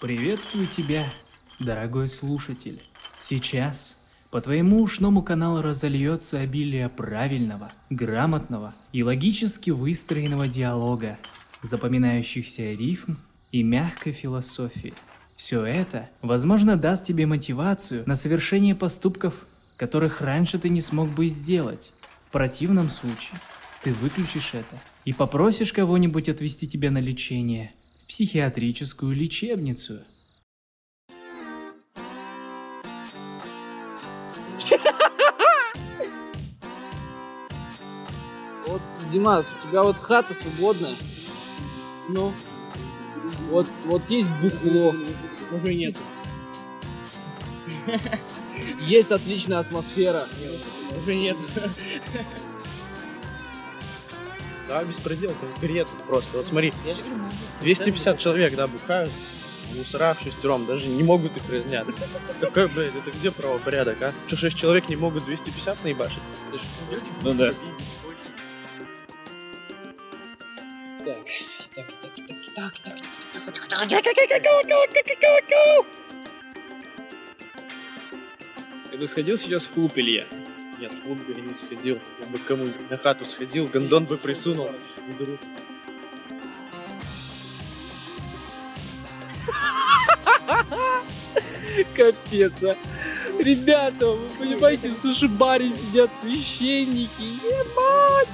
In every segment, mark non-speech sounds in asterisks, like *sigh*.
Приветствую тебя, дорогой слушатель. Сейчас по твоему ушному каналу разольется обилие правильного, грамотного и логически выстроенного диалога, запоминающихся рифм и мягкой философии. Все это, возможно, даст тебе мотивацию на совершение поступков, которых раньше ты не смог бы сделать. В противном случае ты выключишь это и попросишь кого-нибудь отвезти тебя на лечение психиатрическую лечебницу. Вот, Димас, у тебя вот хата свободная. Ну, вот, вот есть бухло. Уже нет. Есть отличная атмосфера. Уже нет. Да, беспредел, конкурент просто. Вот смотри, 250 человек, да, бухают, мусора в шестером, даже не могут их разнять. Какой, блядь, это где правопорядок, а? Что, 6 человек не могут 250 наебашить? Ну да. Так, так, так, так, так, так, Ты бы сходил сейчас в клуб, Илья? Нет, в клуб бы я не сходил. Я бы кому на хату сходил, гондон бы присунул. *laughs* Капец, а. Ребята, вы понимаете, в суши-баре сидят священники. Ебать!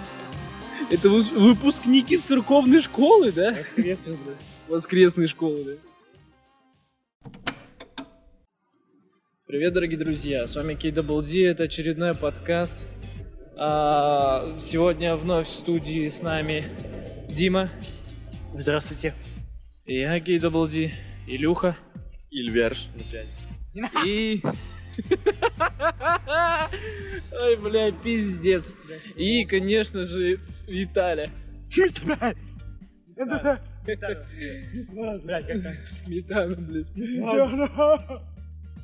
Это выпускники церковной школы, да? Воскресный, да. Воскресной школы, да? Привет, дорогие друзья, с вами KWD, это очередной подкаст. А, сегодня вновь в студии с нами Дима. Здравствуйте. Я KWD, Илюха. Ильверш на связи. И... Ой, бля, пиздец. И, конечно же, Виталя. Там? Сметана, блядь.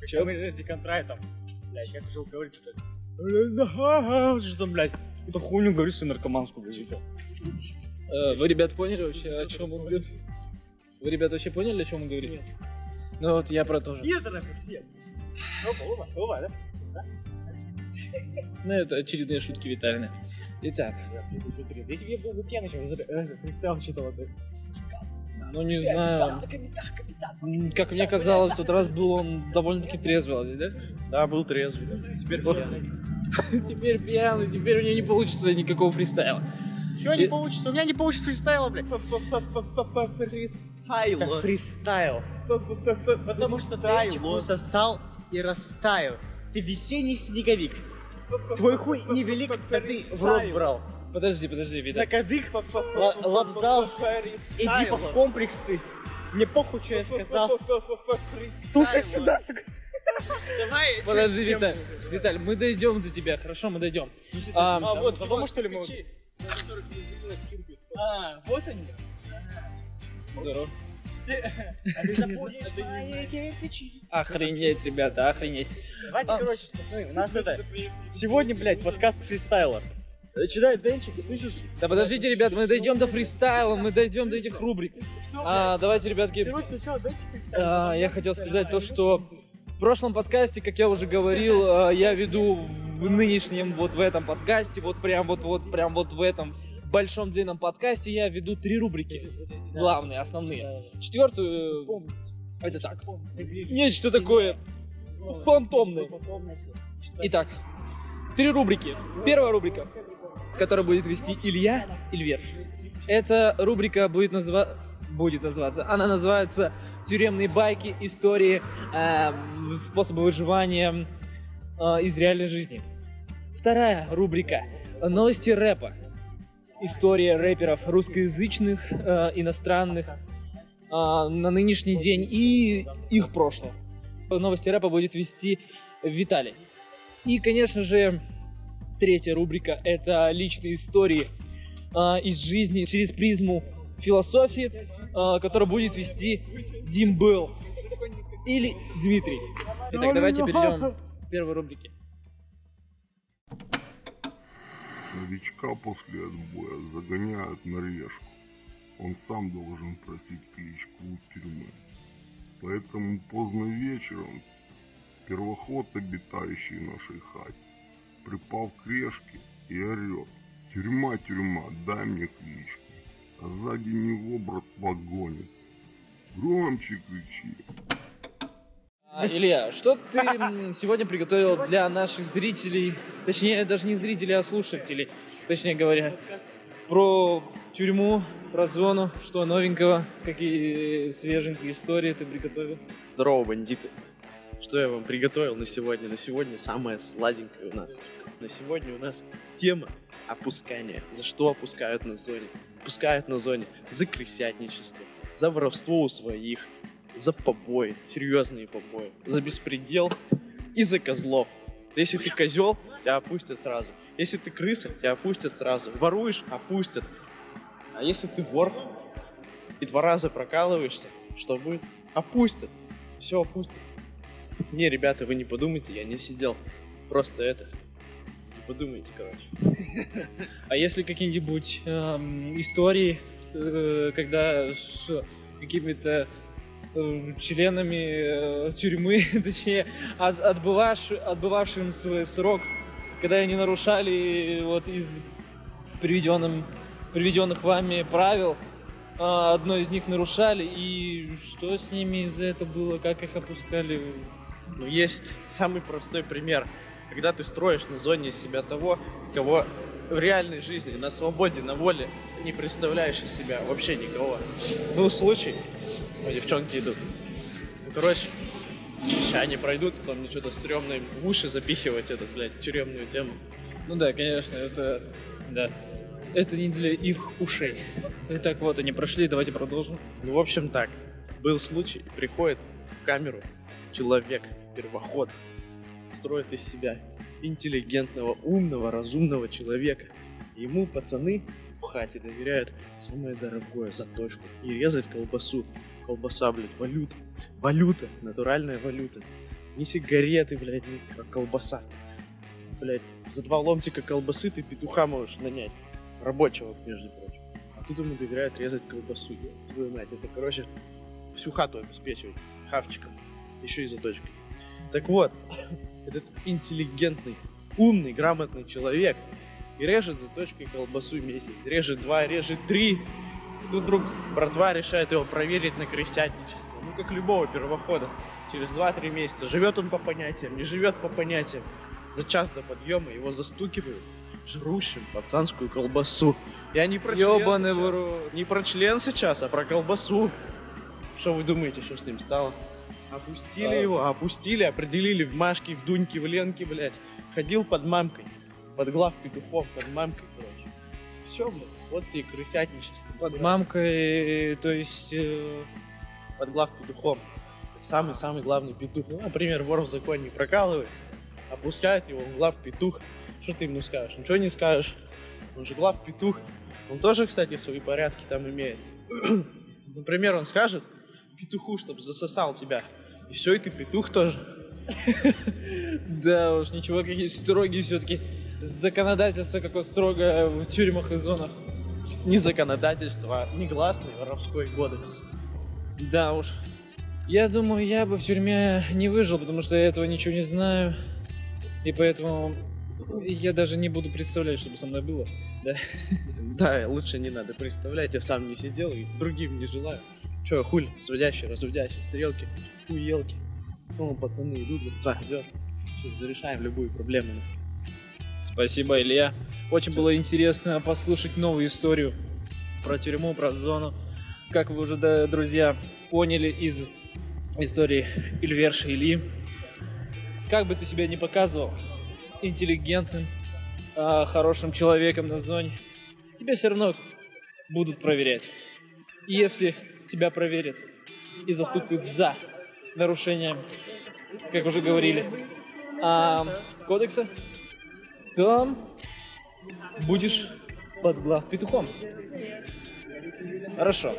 Че мы деконтрайтом? Блядь, как же говорить что Что там, блядь? Эту хуйню говоришь свою наркоманскую, блядь. Э, Вы, ребят, поняли вообще, о чем он говорит? Вы, ребят, вообще поняли, о чем он говорит? Ну вот, я про то же. Нет, это нет. Опа, опа, опа, да? Ну, это очередные шутки Виталины. Итак, Если бы я был бы пьяный, сейчас фристайл читал это. Ну не знаю. Как мне казалось, в тот раз был он довольно-таки трезвый, да? Да, был трезвый. Теперь пьяный. Теперь пьяный, теперь у него не получится никакого фристайла. Чего не получится? У меня не получится фристайла, блядь. Фристайл. Фристайл. Потому что Денчик усосал и растаял. Ты весенний снеговик. Твой хуй невелик, а ты в рот брал. Подожди, подожди, На Виталий. кадык лобзал. Иди по в комплекс ты. Мне похуй, что я сказал. Слушай сюда. Давай. Подожди, Виталь. Виталь, мы дойдем до тебя, хорошо, мы дойдем. А, А, вот, потому что ли мы... А, вот они. здорово. *laughs* А. Охренеть, ребята, охренеть. Давайте, короче, пацаны, у нас это... Сегодня, блядь, подкаст фристайла. Читай, Денчик, слышишь? Да подождите, ребят, мы дойдем до фристайла, мы дойдем до этих рубрик. А, давайте, ребятки, а, я хотел сказать то, что в прошлом подкасте, как я уже говорил, а, я веду в нынешнем, вот в этом подкасте, вот прям вот, вот прям вот в этом большом длинном подкасте я веду три рубрики. Главные, основные. Четвертую, это так. Нечто такое фантомное. Итак, три рубрики. Первая рубрика, которую будет вести Илья Ильверш. Эта рубрика будет называться будет называться. Она называется «Тюремные байки. Истории э, способы выживания э, из реальной жизни». Вторая рубрика «Новости рэпа». История рэперов русскоязычных, э, иностранных э, на нынешний день и их прошлое. Новости рэпа будет вести Виталий. И, конечно же, третья рубрика — это личные истории а, из жизни через призму философии, а, которую будет вести Дим Белл или Дмитрий. Итак, давайте перейдем к первой рубрике. Новичка после отбоя загоняют на режку. Он сам должен просить кличку у тюрьмы. Поэтому поздно вечером первоход, обитающий в нашей хате, припал к решке и орет. Тюрьма, тюрьма, дай мне кличку. А сзади него братва гонит. Громче кричи. А, Илья, что ты сегодня приготовил для наших зрителей, точнее, даже не зрителей, а слушателей, точнее говоря, про тюрьму, про зону, что новенького, какие свеженькие истории ты приготовил? Здорово, бандиты. Что я вам приготовил на сегодня? На сегодня самое сладенькое у нас. На сегодня у нас тема опускания. За что опускают на зоне? Опускают на зоне за крысятничество, за воровство у своих, за побои, серьезные побои, за беспредел и за козлов. Если ты козел, тебя опустят сразу. Если ты крыса, тебя опустят сразу. Воруешь, опустят. А если ты вор и два раза прокалываешься, что будет? Опустят. Все опустят. Не, ребята, вы не подумайте, я не сидел. Просто это. Не подумайте, короче. *laughs* А если какие-нибудь эм, истории, э, когда с какими-то э, членами э, тюрьмы, *laughs* точнее, от, отбывавши- отбывавшим свой срок, когда они нарушали вот из приведенным, приведенных вами правил, а, одно из них нарушали, и что с ними из-за этого было, как их опускали? Но есть самый простой пример. Когда ты строишь на зоне из себя того, кого в реальной жизни, на свободе, на воле, не представляешь из себя вообще никого. Был случай, о, девчонки идут. Ну, короче, сейчас они пройдут, потом мне что-то стрёмное в уши запихивать эту, блядь, тюремную тему. Ну да, конечно, это... Да. Это не для их ушей. Итак, вот они прошли, давайте продолжим. Ну, в общем так, был случай, приходит в камеру человек, первоход, строит из себя интеллигентного, умного, разумного человека. Ему пацаны в хате доверяют самое дорогое, заточку, и резать колбасу. Колбаса, блядь, валюта. Валюта, натуральная валюта. Не сигареты, блядь, не а колбаса. Блядь, за два ломтика колбасы ты петуха можешь нанять. Рабочего, между прочим. А тут ему доверяют резать колбасу. Твою мать, это, короче, всю хату обеспечивать хавчиком, еще и заточкой. Так вот, *laughs* этот интеллигентный, умный, грамотный человек и режет заточкой колбасу месяц, режет два, режет три. И тут вдруг братва решает его проверить на крысятничество. Ну, как любого первохода. Через 2-3 месяца. Живет он по понятиям, не живет по понятиям. За час до подъема его застукивают жрущим пацанскую колбасу. Я не про член Ёбаный сейчас. в рот. Не про член сейчас, а про колбасу. Что вы думаете, что с ним стало? Опустили его, опустили, определили в Машке, в Дуньке, в Ленке, блядь. Ходил под мамкой. Под глав петухов, под мамкой, короче. Все, блядь, вот тебе крысятничество. Под мамкой, то есть... э, Под глав петухом. Самый-самый главный петух. Ну, например, вор в законе прокалывается. Опускают его, он глав петух. Что ты ему скажешь? Ничего не скажешь. Он же глав петух. Он тоже, кстати, свои порядки там имеет. *clears throat* Например, он скажет петуху, чтобы засосал тебя. И все, и ты петух тоже. *laughs* Да уж, ничего, какие строгие все-таки законодательство какое строгое в тюрьмах и зонах. Не законодательство, а негласный воровской кодекс. Да уж. Я думаю, я бы в тюрьме не выжил, потому что я этого ничего не знаю. И поэтому я даже не буду представлять, что бы со мной было. Да. *laughs* Да, лучше не надо представлять, я сам не сидел и другим не желаю. Че, хуль, сводящий, разводящий, стрелки, хуелки. Ну, пацаны идут, братва, идет. Чё, Зарешаем любую проблему. Спасибо, Илья. Очень было интересно послушать новую историю про тюрьму, про зону. Как вы уже, да, друзья, поняли из истории Ильверша Ильи, как бы ты себя не показывал, интеллигентным, а, хорошим человеком на зоне, тебя все равно будут проверять. И если тебя проверят и застукают за нарушение, как уже говорили, а, кодекса, то будешь под глав петухом. Хорошо.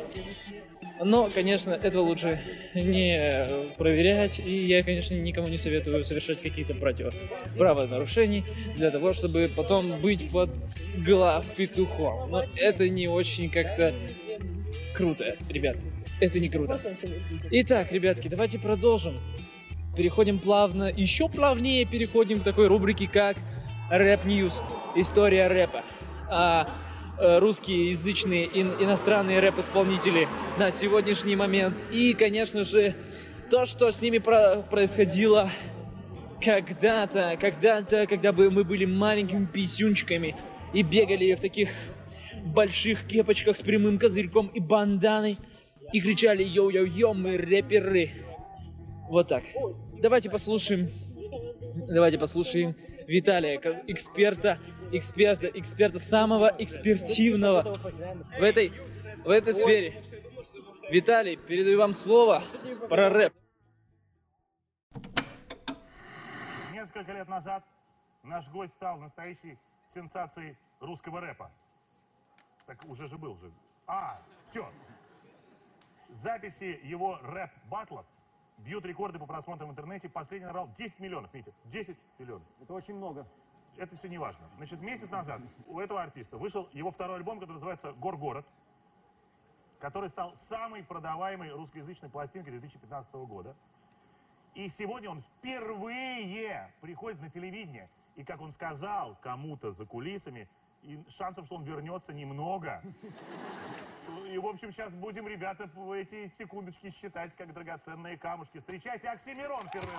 Но, конечно, этого лучше не проверять, и я, конечно, никому не советую совершать какие-то против правонарушений для того, чтобы потом быть под глав петухом. Но это не очень как-то круто, ребят. Это не круто. Итак, ребятки, давайте продолжим. Переходим плавно, еще плавнее переходим к такой рубрике, как Rap News. История рэпа. А, э, русскоязычные ин- иностранные рэп-исполнители на сегодняшний момент. И, конечно же, то, что с ними про- происходило когда-то, когда-то, когда бы мы были маленькими писюнчиками и бегали в таких больших кепочках с прямым козырьком и банданой и кричали «Йоу-йоу-йоу, мы рэперы!» Вот так. Давайте послушаем, давайте послушаем Виталия, как эксперта, эксперта, эксперта самого экспертивного в этой, в этой сфере. Виталий, передаю вам слово про рэп. Несколько лет назад наш гость стал настоящей сенсацией русского рэпа. Так уже же был же. А, все. Записи его рэп-батлов бьют рекорды по просмотрам в интернете. Последний набрал 10 миллионов, Митя. 10 миллионов. Это очень много. Это все не важно. Значит, месяц назад у этого артиста вышел его второй альбом, который называется «Горгород», который стал самой продаваемой русскоязычной пластинкой 2015 года. И сегодня он впервые приходит на телевидение. И, как он сказал кому-то за кулисами, и шансов, что он вернется, немного. И, в общем, сейчас будем, ребята, эти секундочки считать, как драгоценные камушки. Встречайте Оксимирон впервые.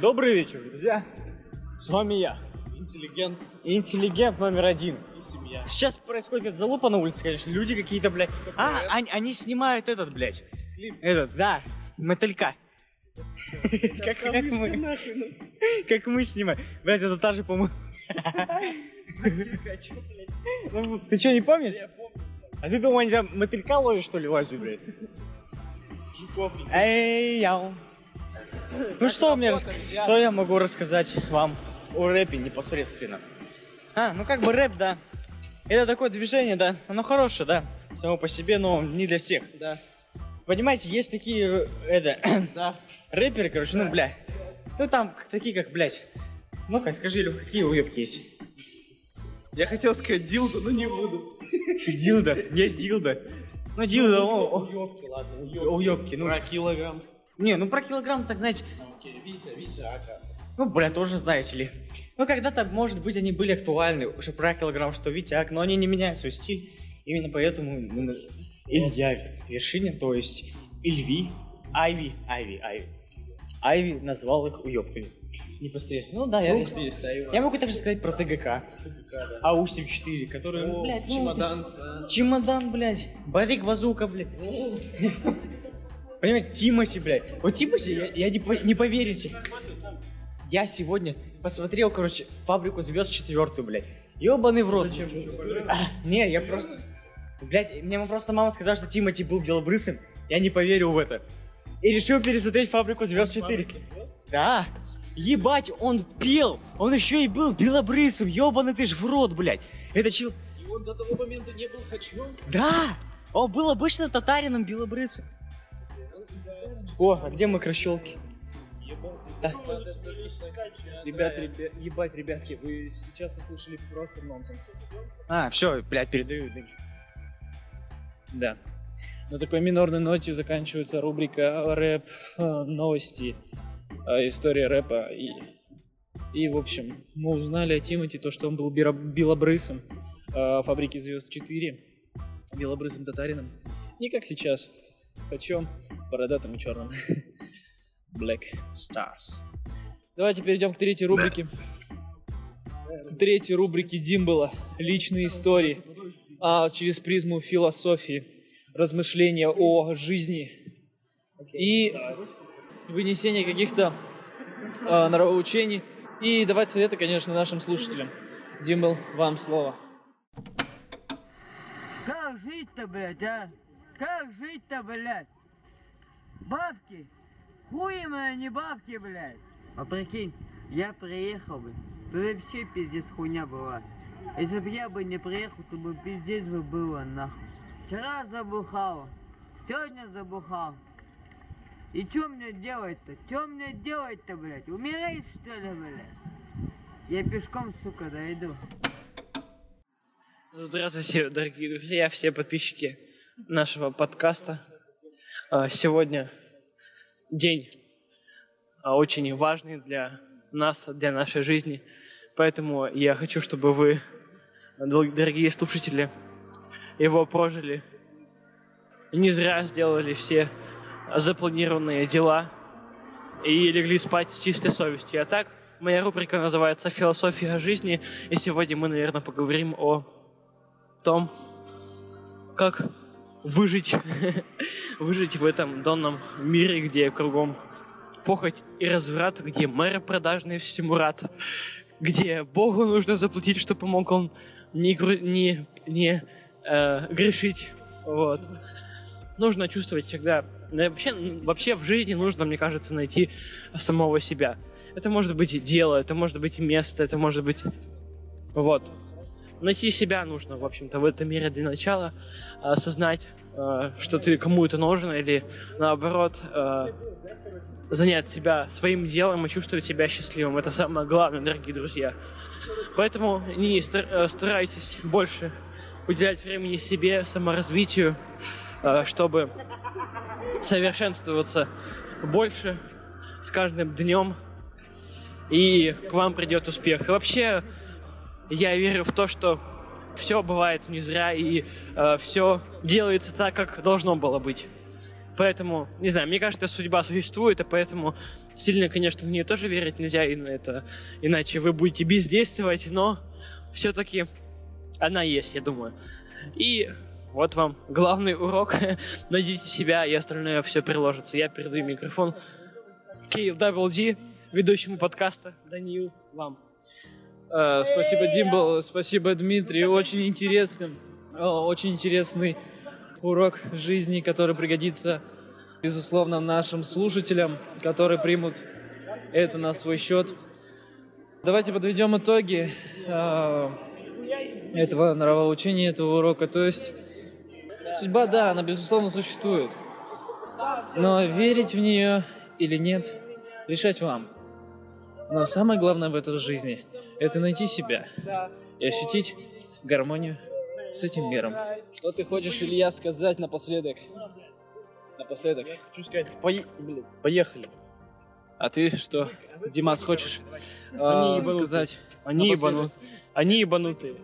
Добрый вечер, друзья. С вами я. Интеллигент. Интеллигент номер один. Сейчас происходит залупа на улице, конечно. Люди какие-то, блядь. А, они, они снимают этот, блядь. Этот, да, мотылька. Мы, *laughs* как мы снимаем. Блядь, это та же, по-моему. Ты что, не помнишь? А ты думал, они там мотылька ловят, что ли, лазят, блядь? Эй, яу. Ну что мне что я могу рассказать вам о рэпе непосредственно? А, ну как бы рэп, да. Это такое движение, да. Оно хорошее, да. Само по себе, но не для всех. Да. Понимаете, есть такие, э, это, да. рэперы, короче, ну, бля. Ну там такие, как, блядь. Ну-ка, скажи, Илюх, какие уебки есть? Я хотел сказать дилда, но не буду. Дилда, есть дилда. Ну, дилда, о, Уёбки, ладно, уебки, ну. Про килограмм. Не, ну про килограмм, так знаете, Окей, Витя, Витя, Ака. Ну, бля, тоже знаете ли. Ну, когда-то, может быть, они были актуальны, что про килограмм, что Витяк, но они не меняют свой стиль. Именно поэтому мы на- Илья Вершинин, то есть Ильви, Айви, Айви, Айви. Айви назвал их уебками. Непосредственно. Ну да, я, есть, а я могу также сказать про ТГК. Аустим 4, который, блядь, ну, чемодан. ты- Чемодан, блядь. Барик Базука, блядь. *laughs* Понимаете, Тимати, блядь. Вот Тимати, я, я не, по- не поверите. Я сегодня посмотрел, короче, фабрику звезд четвертую, блядь. Ёбаный в рот. А, не, я просто... Блядь, мне просто мама сказала, что Тимати был белобрысым. Я не поверил в это. И решил пересмотреть фабрику звезд 4. Да. Ебать, он пел. Он еще и был белобрысым. Ёбаный ты ж в рот, блядь. Это чел... И он до того момента не был хочу. Да! Он был обычно татарином белобрысым. О, а где макрощелки? Да. Ребят, ребят, ебать, ребятки, вы сейчас услышали просто нонсенс. А, все, блядь, передаю. дальше. Да. На такой минорной ноте заканчивается рубрика рэп э, новости, история рэпа и и в общем мы узнали о Тимати то, что он был белобрысом э, фабрики звезд 4, белобрысым татарином, не как сейчас, хачом, бородатым и черным. *laughs* Black Stars. Давайте перейдем к третьей рубрике. К третьей рубрике Димбала. Личные истории. А, через призму философии. Размышления о жизни. И вынесение каких-то а, нравоучений. И давать советы, конечно, нашим слушателям. Димбл, вам слово. Как жить-то, блядь, а? Как жить-то, блядь? Бабки? Хуй мои, не бабки, блядь. А прикинь, я приехал бы, то вообще пиздец хуйня была. Если бы я бы не приехал, то бы пиздец бы было нахуй. Вчера забухал, сегодня забухал. И что мне делать-то? Что мне делать-то, блядь? Умереть, что ли, блядь? Я пешком, сука, дойду. Здравствуйте, дорогие друзья, все подписчики нашего подкаста. А, Сегодня день а, очень важный для нас, для нашей жизни. Поэтому я хочу, чтобы вы, дор- дорогие слушатели, его прожили. Не зря сделали все запланированные дела и легли спать с чистой совестью. А так, моя рубрика называется «Философия жизни», и сегодня мы, наверное, поговорим о том, как выжить, *laughs* выжить в этом донном мире, где кругом похоть и разврат, где мэры продажные всему рад, где Богу нужно заплатить, чтобы помог он не, не, не э, грешить. Вот. Нужно чувствовать всегда... да, Вообще, вообще в жизни нужно, мне кажется, найти самого себя. Это может быть дело, это может быть место, это может быть... Вот. Найти себя нужно, в общем-то, в этом мире для начала. Осознать, э, что ты кому это нужен, или наоборот, э, занять себя своим делом и чувствовать себя счастливым. Это самое главное, дорогие друзья. Поэтому не э, старайтесь больше уделять времени себе, саморазвитию, чтобы совершенствоваться больше с каждым днем, и к вам придет успех. И вообще, я верю в то, что все бывает не зря, и все делается так, как должно было быть. Поэтому, не знаю, мне кажется, судьба существует, и поэтому сильно, конечно, в нее тоже верить нельзя, и на это, иначе вы будете бездействовать, но все-таки она есть, я думаю. И вот вам главный урок. *laughs* Найдите себя, и остальное все приложится. Я передаю микрофон KLWG, ведущему подкаста Даниил, вам. А, Спасибо, Димбл, спасибо, Дмитрий. Очень интересный, о, очень интересный урок жизни, который пригодится, безусловно, нашим слушателям, которые примут это на свой счет. Давайте подведем итоги а, этого нравоучения, этого урока. То есть судьба, да, она, безусловно, существует. Но верить в нее или нет, решать вам. Но самое главное в этой жизни – это найти себя и ощутить гармонию с этим миром. Что ты хочешь, Илья, сказать напоследок? Напоследок. Хочу сказать, пое- блин, поехали. А ты что, Димас, хочешь ебанутые. сказать? Они ебанутые. Они ебанутые.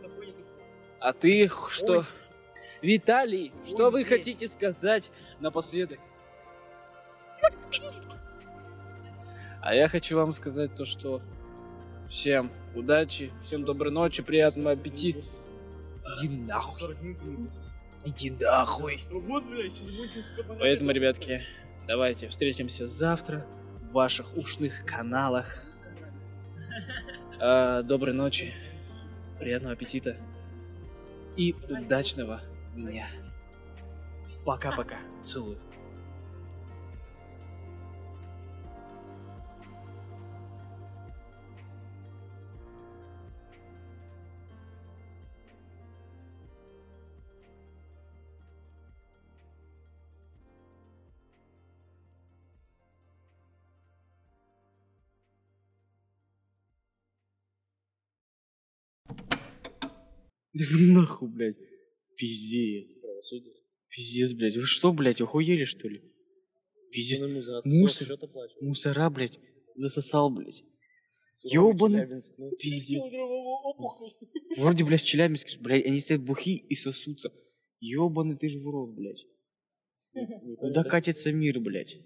А ты что? Виталий, что вы хотите сказать напоследок? А я хочу вам сказать то, что всем удачи, всем доброй ночи, приятного аппетита. Иди нахуй. Иди нахуй. Поэтому, ребятки, давайте встретимся завтра в ваших ушных каналах. *laughs* А, доброй ночи, приятного аппетита и удачного дня. Пока-пока. Целую. *laughs* Нахуй, блядь. Пиздец. Пиздец, блядь. Вы что, блядь, охуели, что ли? Пиздец. Мусор. Мусора, блядь. Засосал, блядь. Ёбаный. Пиздец. Вроде, блядь, в Челябинске, блядь, они стоят бухи и сосутся. Ёбаный ты же в рот, блядь. Куда катится мир, блядь?